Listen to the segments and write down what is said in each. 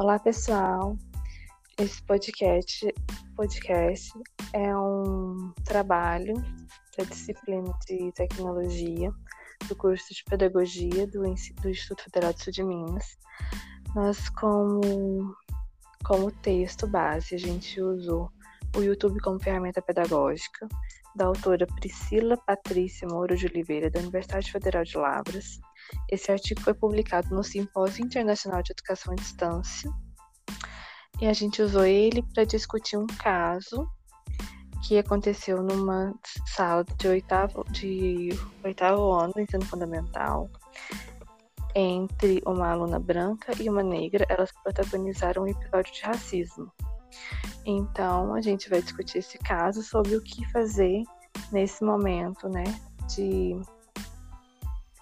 Olá, pessoal. Esse podcast, podcast é um trabalho da disciplina de tecnologia do curso de pedagogia do, do Instituto Federal do Sul de Minas. Nós, como, como texto base, a gente usou o YouTube como ferramenta pedagógica, da autora Priscila Patrícia Moura de Oliveira, da Universidade Federal de Lavras. Esse artigo foi publicado no Simpósio Internacional de Educação à Distância e a gente usou ele para discutir um caso que aconteceu numa sala de oitavo, de oitavo ano do ensino fundamental entre uma aluna branca e uma negra. Elas protagonizaram um episódio de racismo. Então, a gente vai discutir esse caso sobre o que fazer nesse momento, né, de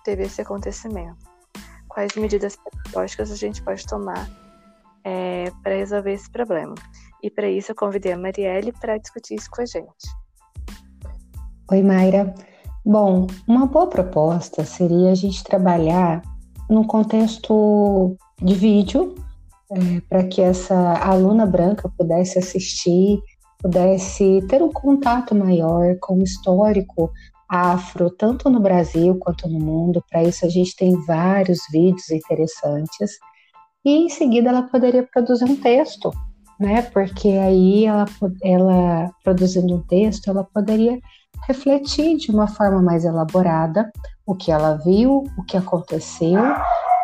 teve esse acontecimento. Quais medidas pedagógicas a gente pode tomar é, para resolver esse problema? E para isso eu convidei a Marielle para discutir isso com a gente. Oi, Mayra. Bom, uma boa proposta seria a gente trabalhar no contexto de vídeo é, para que essa aluna branca pudesse assistir, pudesse ter um contato maior com o histórico afro, tanto no Brasil quanto no mundo. Para isso, a gente tem vários vídeos interessantes. E em seguida, ela poderia produzir um texto, né? Porque aí, ela, ela produzindo um texto, ela poderia refletir de uma forma mais elaborada o que ela viu, o que aconteceu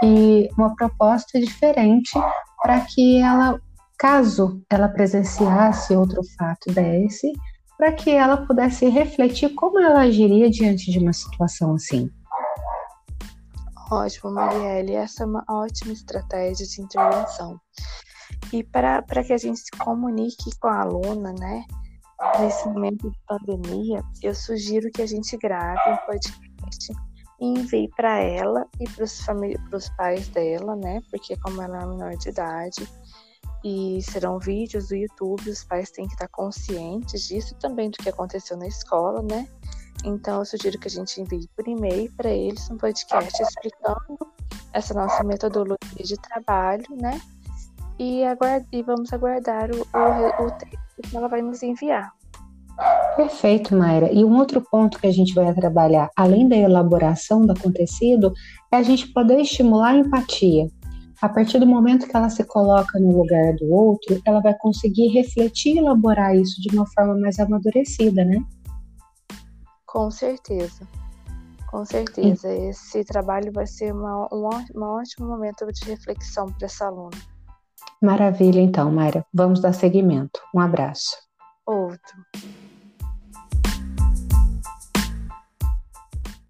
e uma proposta diferente para que ela, caso ela presenciasse outro fato desse, para que ela pudesse refletir como ela agiria diante de uma situação assim. Ótimo, Marielle, essa é uma ótima estratégia de intervenção. E para que a gente se comunique com a aluna, né, nesse momento de pandemia, eu sugiro que a gente grave um podcast e envie para ela e para os pais dela, né? Porque como ela é menor de idade e serão vídeos do YouTube, os pais têm que estar conscientes disso também do que aconteceu na escola, né? Então eu sugiro que a gente envie por e-mail para eles um podcast explicando essa nossa metodologia de trabalho, né? E, e vamos aguardar o, o, o texto que ela vai nos enviar. Perfeito, Mayra. E um outro ponto que a gente vai trabalhar, além da elaboração do acontecido, é a gente poder estimular a empatia. A partir do momento que ela se coloca no lugar do outro, ela vai conseguir refletir e elaborar isso de uma forma mais amadurecida, né? Com certeza. Com certeza. E... Esse trabalho vai ser uma, um, um ótimo momento de reflexão para essa aluna. Maravilha, então, Mayra. Vamos dar seguimento. Um abraço. Outro.